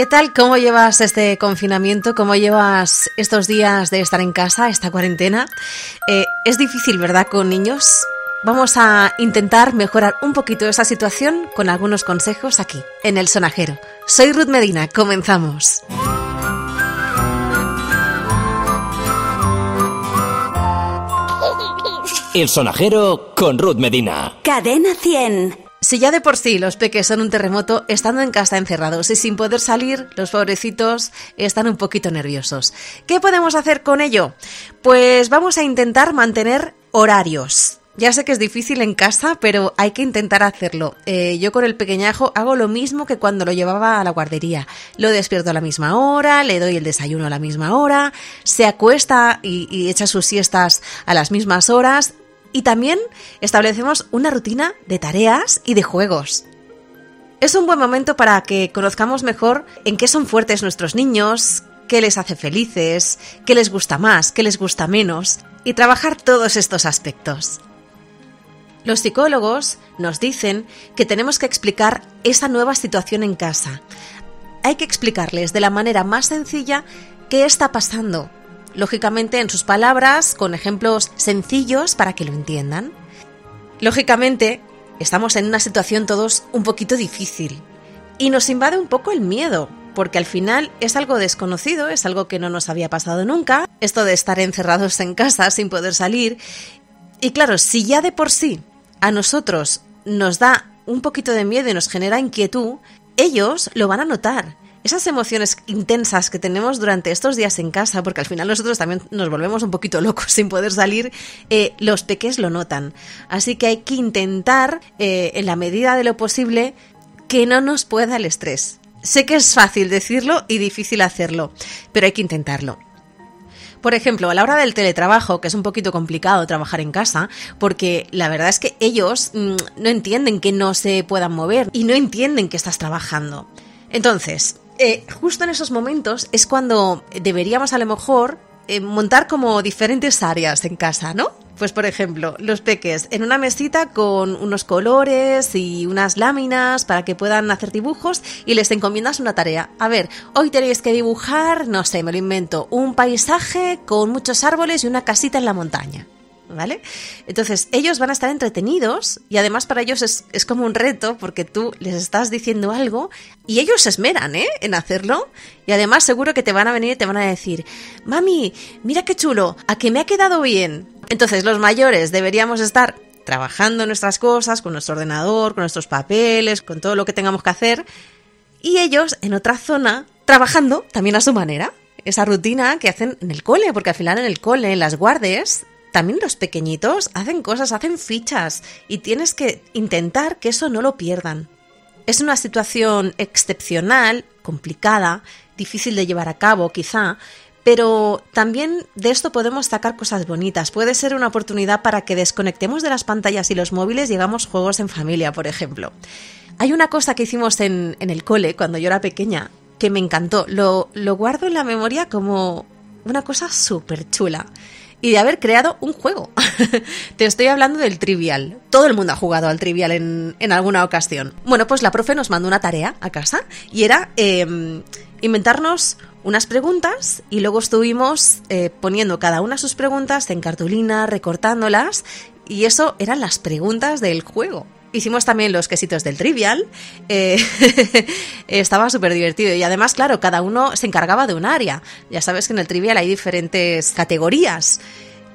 ¿Qué tal? ¿Cómo llevas este confinamiento? ¿Cómo llevas estos días de estar en casa, esta cuarentena? Eh, es difícil, ¿verdad, con niños? Vamos a intentar mejorar un poquito esa situación con algunos consejos aquí, en el sonajero. Soy Ruth Medina, comenzamos. El sonajero con Ruth Medina. Cadena 100. Si ya de por sí los peques son un terremoto, estando en casa encerrados y sin poder salir, los pobrecitos están un poquito nerviosos. ¿Qué podemos hacer con ello? Pues vamos a intentar mantener horarios. Ya sé que es difícil en casa, pero hay que intentar hacerlo. Eh, yo con el pequeñajo hago lo mismo que cuando lo llevaba a la guardería. Lo despierto a la misma hora, le doy el desayuno a la misma hora, se acuesta y, y echa sus siestas a las mismas horas y también establecemos una rutina de tareas y de juegos. Es un buen momento para que conozcamos mejor en qué son fuertes nuestros niños, qué les hace felices, qué les gusta más, qué les gusta menos, y trabajar todos estos aspectos. Los psicólogos nos dicen que tenemos que explicar esa nueva situación en casa. Hay que explicarles de la manera más sencilla qué está pasando, lógicamente en sus palabras, con ejemplos sencillos para que lo entiendan. Lógicamente, estamos en una situación todos un poquito difícil y nos invade un poco el miedo, porque al final es algo desconocido, es algo que no nos había pasado nunca, esto de estar encerrados en casa sin poder salir. Y claro, si ya de por sí a nosotros nos da un poquito de miedo y nos genera inquietud, ellos lo van a notar esas emociones intensas que tenemos durante estos días en casa, porque al final nosotros también nos volvemos un poquito locos sin poder salir, eh, los peques lo notan. Así que hay que intentar, eh, en la medida de lo posible, que no nos pueda el estrés. Sé que es fácil decirlo y difícil hacerlo, pero hay que intentarlo. Por ejemplo, a la hora del teletrabajo, que es un poquito complicado trabajar en casa, porque la verdad es que ellos mm, no entienden que no se puedan mover y no entienden que estás trabajando. Entonces, eh, justo en esos momentos es cuando deberíamos a lo mejor eh, montar como diferentes áreas en casa, ¿no? Pues por ejemplo, los peques en una mesita con unos colores y unas láminas para que puedan hacer dibujos y les encomiendas una tarea. A ver, hoy tenéis que dibujar, no sé, me lo invento, un paisaje con muchos árboles y una casita en la montaña. ¿Vale? Entonces, ellos van a estar entretenidos y además para ellos es, como un reto porque tú les estás diciendo algo y ellos se esmeran, ¿eh? En hacerlo y además seguro que te van a venir y te van a decir, mami, mira qué chulo, a que me ha quedado bien. Entonces, los mayores deberíamos estar trabajando nuestras cosas, con nuestro ordenador, con nuestros papeles, con todo lo que tengamos que hacer y ellos en otra zona trabajando también a su manera esa rutina que hacen en el cole, porque al final en el cole, en las guardes, también los pequeñitos hacen cosas, hacen fichas y tienes que intentar que eso no lo pierdan. Es una situación excepcional, complicada, difícil de llevar a cabo quizá, pero también de esto podemos sacar cosas bonitas. Puede ser una oportunidad para que desconectemos de las pantallas y los móviles y hagamos juegos en familia, por ejemplo. Hay una cosa que hicimos en, el cole cuando yo era pequeña que me encantó. Lo, lo guardo en la memoria como una cosa súper chula y de haber creado un juego. Te estoy hablando del trivial. Todo el mundo ha jugado al trivial en, alguna ocasión. Bueno, pues la profe nos mandó una tarea a casa y era em, inventarnos unas preguntas y luego estuvimos eh, poniendo cada una sus preguntas en cartulina, recortándolas y eso eran las preguntas del juego. Hicimos también los quesitos del trivial. Eh, estaba súper divertido. Y además, claro, cada uno se encargaba de un área. Ya sabes que en el trivial hay diferentes categorías.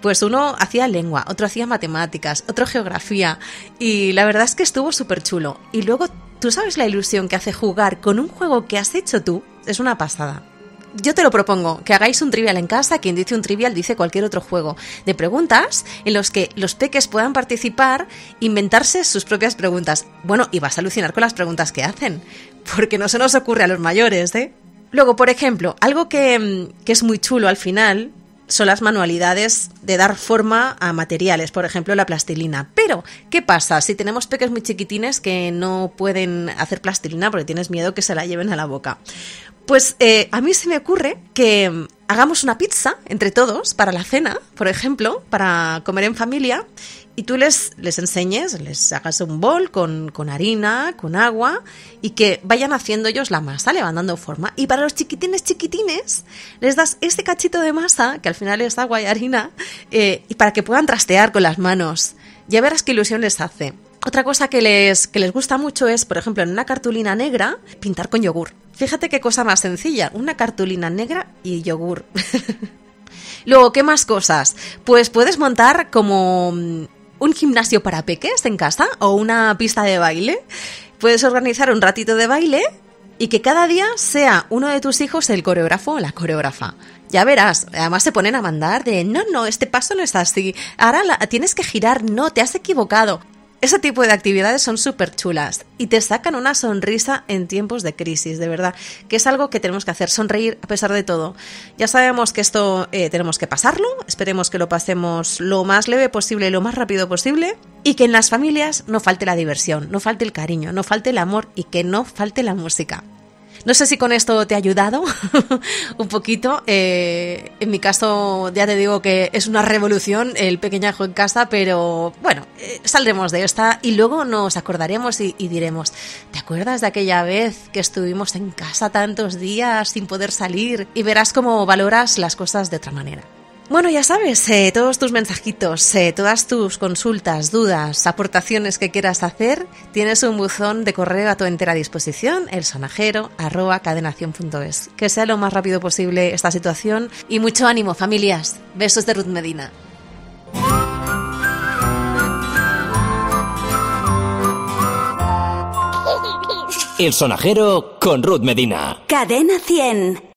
Pues uno hacía lengua, otro hacía matemáticas, otro geografía. Y la verdad es que estuvo súper chulo. Y luego, ¿tú sabes la ilusión que hace jugar con un juego que has hecho tú? Es una pasada yo te lo propongo, que hagáis un trivial en casa, quien dice un trivial dice cualquier otro juego, de preguntas en los que los peques puedan participar, inventarse sus propias preguntas. Bueno, y vas a alucinar con las preguntas que hacen, porque no se nos ocurre a los mayores, ¿eh? Luego, por ejemplo, algo que, mm, que es muy chulo al final son las manualidades de dar forma a materiales, por ejemplo la plastilina. Pero, ¿qué pasa si tenemos peques muy chiquitines que no pueden hacer plastilina porque tienes miedo que se la lleven a la boca? Pues eh, a mí se me ocurre que mm, hagamos una pizza entre todos para la cena, por ejemplo, para comer en familia, y tú les, les enseñes, les hagas un bol con, con, harina, con agua, y que vayan haciendo ellos la masa, le van dando forma. Y para los chiquitines chiquitines, les das este cachito de masa, que al final es agua y harina, eh, y para que puedan trastear con las manos. Ya verás qué ilusión les hace. Otra cosa que les, que les gusta mucho es, por ejemplo, en una cartulina negra, pintar con yogur. Fíjate qué cosa más sencilla, una cartulina negra y yogur. Luego, ¿qué más cosas? Pues puedes montar como mm, un gimnasio para peques en casa o una pista de baile. Puedes organizar un ratito de baile y que cada día sea uno de tus hijos el coreógrafo o la coreógrafa. Ya verás, además se ponen a mandar de no, no, este paso no es así, ahora tienes que girar, no, te has equivocado. Ese tipo de actividades son súper chulas y te sacan una sonrisa en tiempos de crisis, de verdad, que es algo que tenemos que hacer, sonreír a pesar de todo. Ya sabemos que esto eh, tenemos que pasarlo, esperemos que lo pasemos lo más leve posible lo más rápido posible y que en las familias no falte la diversión, no falte el cariño, no falte el amor y que no falte la música. No sé si con esto te ha ayudado un poquito. Eh, en mi caso, ya te digo que es una revolución el pequeñajo en casa, pero bueno, eh, saldremos de esta y luego nos acordaremos y, y diremos, ¿te acuerdas de aquella vez que estuvimos en casa tantos días sin poder salir? Y verás cómo valoras las cosas de otra manera. Bueno, ya sabes, eh, todos tus mensajitos, eh, todas tus consultas, dudas, aportaciones que quieras hacer, tienes un buzón de correo a tu entera disposición, el sonajero arroba cadenación.es. Que sea lo más rápido posible esta situación y mucho ánimo, familias. Besos de Ruth Medina. El sonajero con Ruth Medina. Cadena 100.